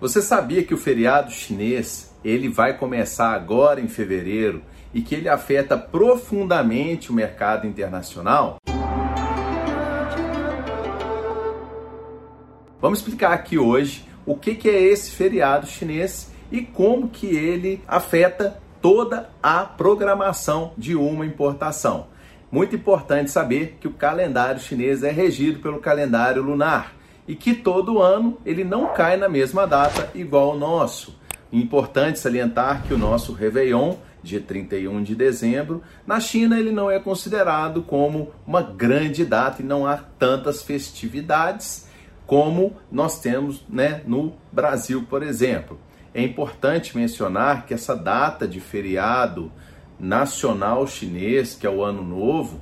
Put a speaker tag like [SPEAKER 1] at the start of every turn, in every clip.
[SPEAKER 1] Você sabia que o feriado chinês ele vai começar agora em fevereiro e que ele afeta profundamente o mercado internacional? Vamos explicar aqui hoje o que, é esse feriado chinês e como que ele afeta toda a programação de uma importação. Muito importante saber que o calendário chinês é regido pelo calendário lunar e que todo ano ele não cai na mesma data igual o nosso. Importante salientar que o nosso Réveillon, dia 31 de dezembro, na China ele não é considerado como uma grande data e não há tantas festividades como nós temos né, no Brasil, por exemplo. É importante mencionar que essa data de feriado nacional chinês, que é o Ano Novo,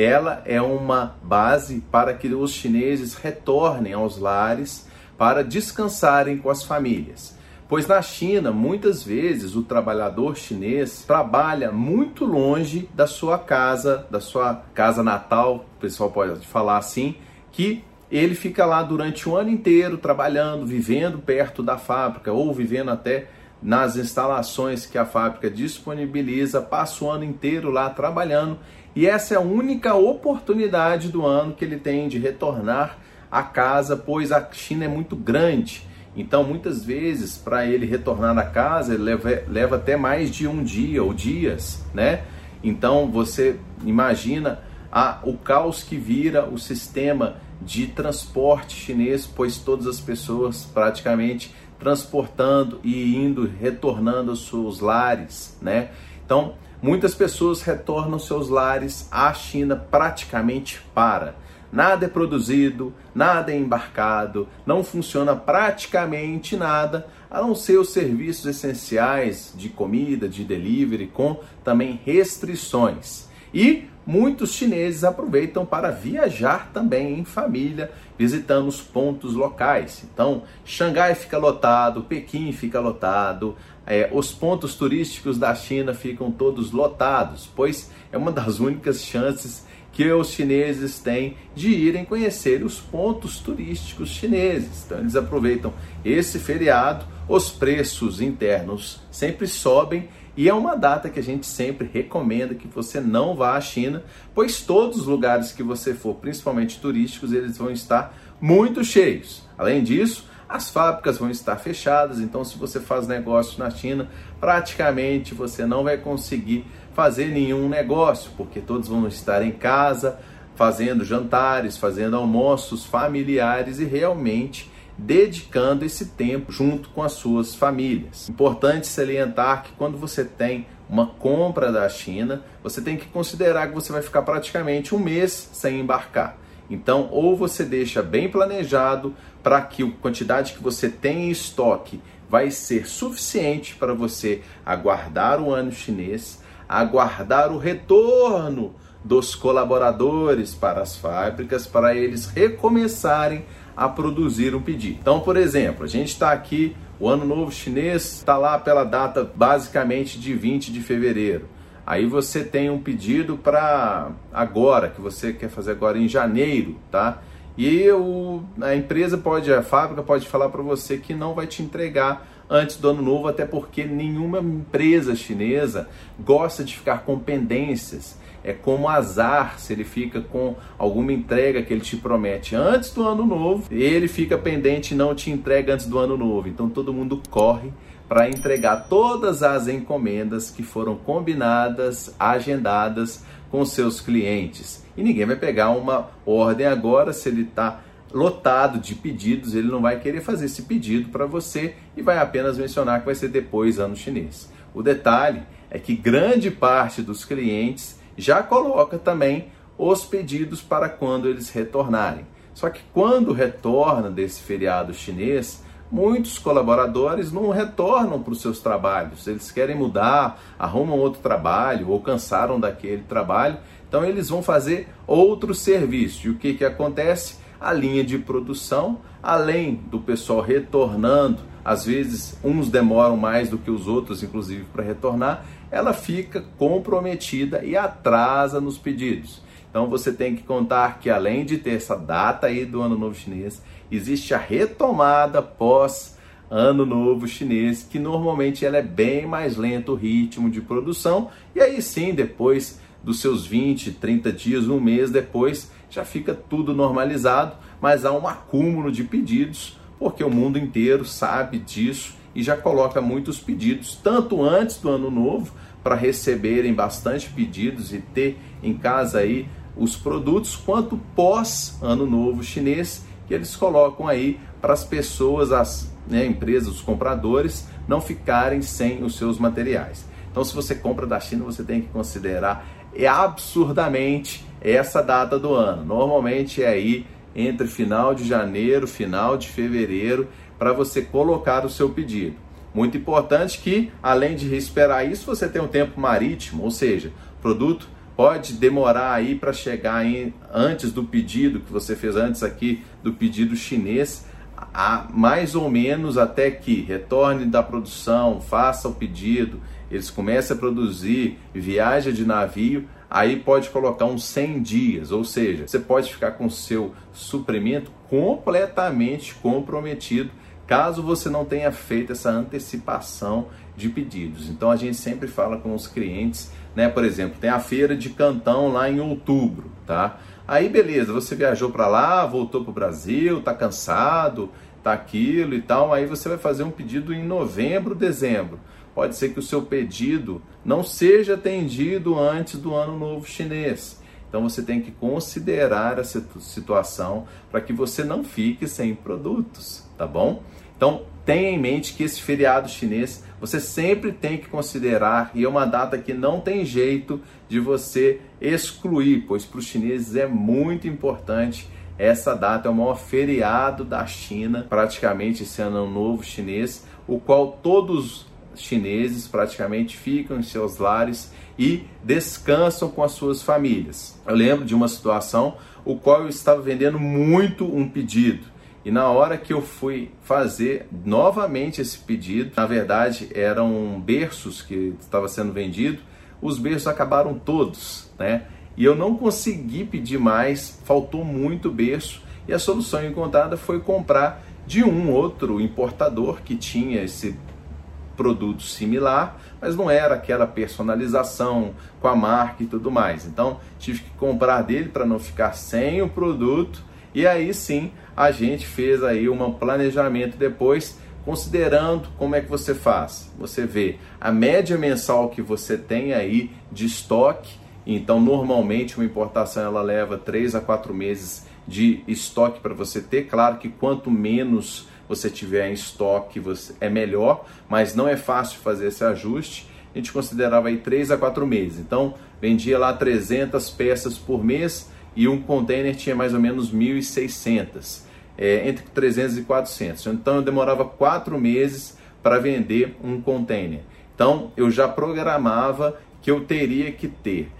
[SPEAKER 1] ela é uma base para que os chineses retornem aos lares para descansarem com as famílias. Pois na China, muitas vezes o trabalhador chinês trabalha muito longe da sua casa, da sua casa natal, o pessoal pode falar assim, que ele fica lá durante o ano inteiro trabalhando, vivendo perto da fábrica ou vivendo até nas instalações que a fábrica disponibiliza, passa o ano inteiro lá trabalhando e essa é a única oportunidade do ano que ele tem de retornar à casa, pois a China é muito grande. Então, muitas vezes, para ele retornar à casa, ele leva, leva até mais de um dia ou dias, né? Então, você imagina a, o caos que vira o sistema de transporte chinês, pois todas as pessoas praticamente transportando e indo, retornando aos seus lares, né? Então, Muitas pessoas retornam seus lares à China praticamente para. Nada é produzido, nada é embarcado, não funciona praticamente nada, a não ser os serviços essenciais de comida, de delivery, com também restrições. E muitos chineses aproveitam para viajar também em família, visitando os pontos locais. Então, Xangai fica lotado, Pequim fica lotado, é, os pontos turísticos da China ficam todos lotados, pois é uma das únicas chances que os chineses têm de irem conhecer os pontos turísticos chineses. Então, eles aproveitam esse feriado, os preços internos sempre sobem e é uma data que a gente sempre recomenda que você não vá à China, pois todos os lugares que você for, principalmente turísticos, eles vão estar muito cheios. Além disso, as fábricas vão estar fechadas, então se você faz negócio na China, praticamente você não vai conseguir fazer nenhum negócio, porque todos vão estar em casa, fazendo jantares, fazendo almoços familiares e realmente dedicando esse tempo junto com as suas famílias. Importante salientar que quando você tem uma compra da China, você tem que considerar que você vai ficar praticamente um mês sem embarcar. Então, ou você deixa bem planejado para que a quantidade que você tem em estoque vai ser suficiente para você aguardar o ano chinês, aguardar o retorno dos colaboradores para as fábricas, para eles recomeçarem a produzir um pedido. Então, por exemplo, a gente está aqui, o Ano Novo Chinês está lá pela data basicamente de 20 de fevereiro. Aí você tem um pedido para agora, que você quer fazer agora em janeiro, tá? E o, a empresa pode, a fábrica pode falar para você que não vai te entregar antes do ano novo, até porque nenhuma empresa chinesa gosta de ficar com pendências é como azar se ele fica com alguma entrega que ele te promete antes do ano novo, ele fica pendente e não te entrega antes do ano novo. Então todo mundo corre para entregar todas as encomendas que foram combinadas, agendadas com seus clientes. E ninguém vai pegar uma ordem agora se ele está lotado de pedidos, ele não vai querer fazer esse pedido para você e vai apenas mencionar que vai ser depois ano chinês. O detalhe é que grande parte dos clientes já coloca também os pedidos para quando eles retornarem. Só que quando retorna desse feriado chinês, muitos colaboradores não retornam para os seus trabalhos. Eles querem mudar, arrumam outro trabalho ou cansaram daquele trabalho, então eles vão fazer outro serviço. E o que, que acontece? A linha de produção, além do pessoal retornando, às vezes uns demoram mais do que os outros, inclusive, para retornar, ela fica comprometida e atrasa nos pedidos. Então você tem que contar que além de ter essa data aí do Ano Novo Chinês, existe a retomada pós Ano Novo Chinês, que normalmente ela é bem mais lento o ritmo de produção, e aí sim, depois dos seus 20, 30 dias, um mês depois, já fica tudo normalizado, mas há um acúmulo de pedidos, porque o mundo inteiro sabe disso e já coloca muitos pedidos, tanto antes do ano novo, para receberem bastante pedidos e ter em casa aí os produtos, quanto pós ano novo chinês, que eles colocam aí para as pessoas, as né, empresas, os compradores, não ficarem sem os seus materiais. Então, se você compra da China, você tem que considerar é absurdamente essa data do ano. Normalmente é aí entre final de janeiro, final de fevereiro, para você colocar o seu pedido. Muito importante que, além de esperar isso, você tem um tempo marítimo, ou seja, o produto pode demorar aí para chegar em, antes do pedido que você fez antes aqui do pedido chinês, a mais ou menos até que retorne da produção, faça o pedido, eles comecem a produzir, viaja de navio, aí pode colocar uns 100 dias, ou seja, você pode ficar com seu suprimento completamente comprometido caso você não tenha feito essa antecipação de pedidos. Então a gente sempre fala com os clientes, né? Por exemplo, tem a feira de Cantão lá em outubro, tá? Aí beleza, você viajou para lá, voltou para o Brasil, tá cansado, tá aquilo e tal, aí você vai fazer um pedido em novembro, dezembro. Pode ser que o seu pedido não seja atendido antes do ano novo chinês. Então você tem que considerar essa situação para que você não fique sem produtos, tá bom? Então tenha em mente que esse feriado chinês você sempre tem que considerar e é uma data que não tem jeito de você excluir, pois para os chineses é muito importante essa data é o maior feriado da China, praticamente esse ano novo chinês, o qual todos os chineses praticamente ficam em seus lares e descansam com as suas famílias. Eu lembro de uma situação o qual eu estava vendendo muito um pedido e na hora que eu fui fazer novamente esse pedido, na verdade eram berços que estava sendo vendido, os berços acabaram todos, né? E eu não consegui pedir mais, faltou muito berço e a solução encontrada foi comprar de um outro importador que tinha esse produto similar, mas não era aquela personalização com a marca e tudo mais. Então tive que comprar dele para não ficar sem o produto e aí sim a gente fez aí um planejamento depois, considerando como é que você faz. Você vê a média mensal que você tem aí de estoque. Então, normalmente uma importação ela leva 3 a 4 meses de estoque para você ter. Claro que quanto menos você tiver em estoque, você, é melhor, mas não é fácil fazer esse ajuste. A gente considerava aí 3 a 4 meses. Então, vendia lá 300 peças por mês e um container tinha mais ou menos 1.600 é, entre 300 e 400. Então eu demorava quatro meses para vender um container. Então eu já programava que eu teria que ter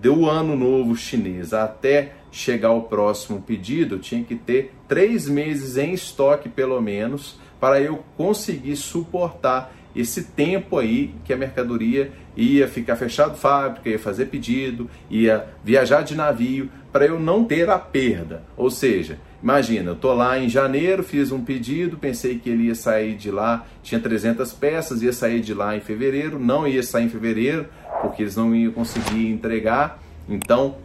[SPEAKER 1] do ano novo chinês até chegar o próximo pedido, eu tinha que ter três meses em estoque pelo menos para eu conseguir suportar esse tempo aí que a mercadoria ia ficar fechado fábrica, ia fazer pedido, ia viajar de navio, para eu não ter a perda. Ou seja, imagina, eu tô lá em janeiro, fiz um pedido, pensei que ele ia sair de lá, tinha 300 peças, ia sair de lá em fevereiro, não ia sair em fevereiro, porque eles não iam conseguir entregar. Então,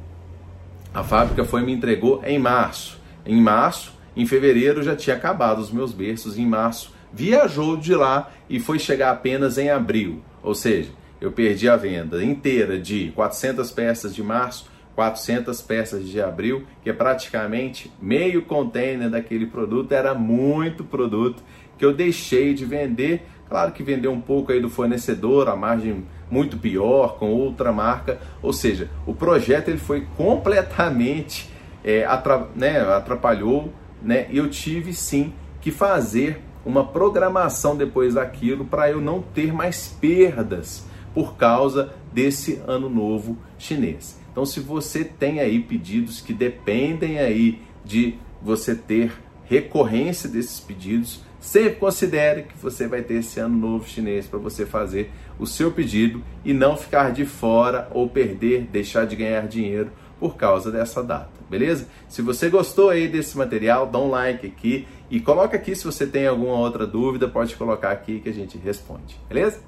[SPEAKER 1] a fábrica foi me entregou em março. Em março, em fevereiro já tinha acabado os meus berços, em março viajou de lá e foi chegar apenas em abril. Ou seja, eu perdi a venda inteira de 400 peças de março, 400 peças de abril, que é praticamente meio container daquele produto, era muito produto que eu deixei de vender. Claro que vendeu um pouco aí do fornecedor, a margem muito pior, com outra marca. Ou seja, o projeto ele foi completamente é, atra né, atrapalhou, né? E eu tive sim que fazer uma programação depois daquilo para eu não ter mais perdas por causa desse ano novo chinês. Então, se você tem aí pedidos que dependem aí de você ter recorrência desses pedidos, sempre considere que você vai ter esse ano novo chinês para você fazer o seu pedido e não ficar de fora ou perder, deixar de ganhar dinheiro por causa dessa data, beleza? Se você gostou aí desse material, dá um like aqui E coloca aqui se você tem alguma outra dúvida, pode colocar aqui que a gente responde, beleza?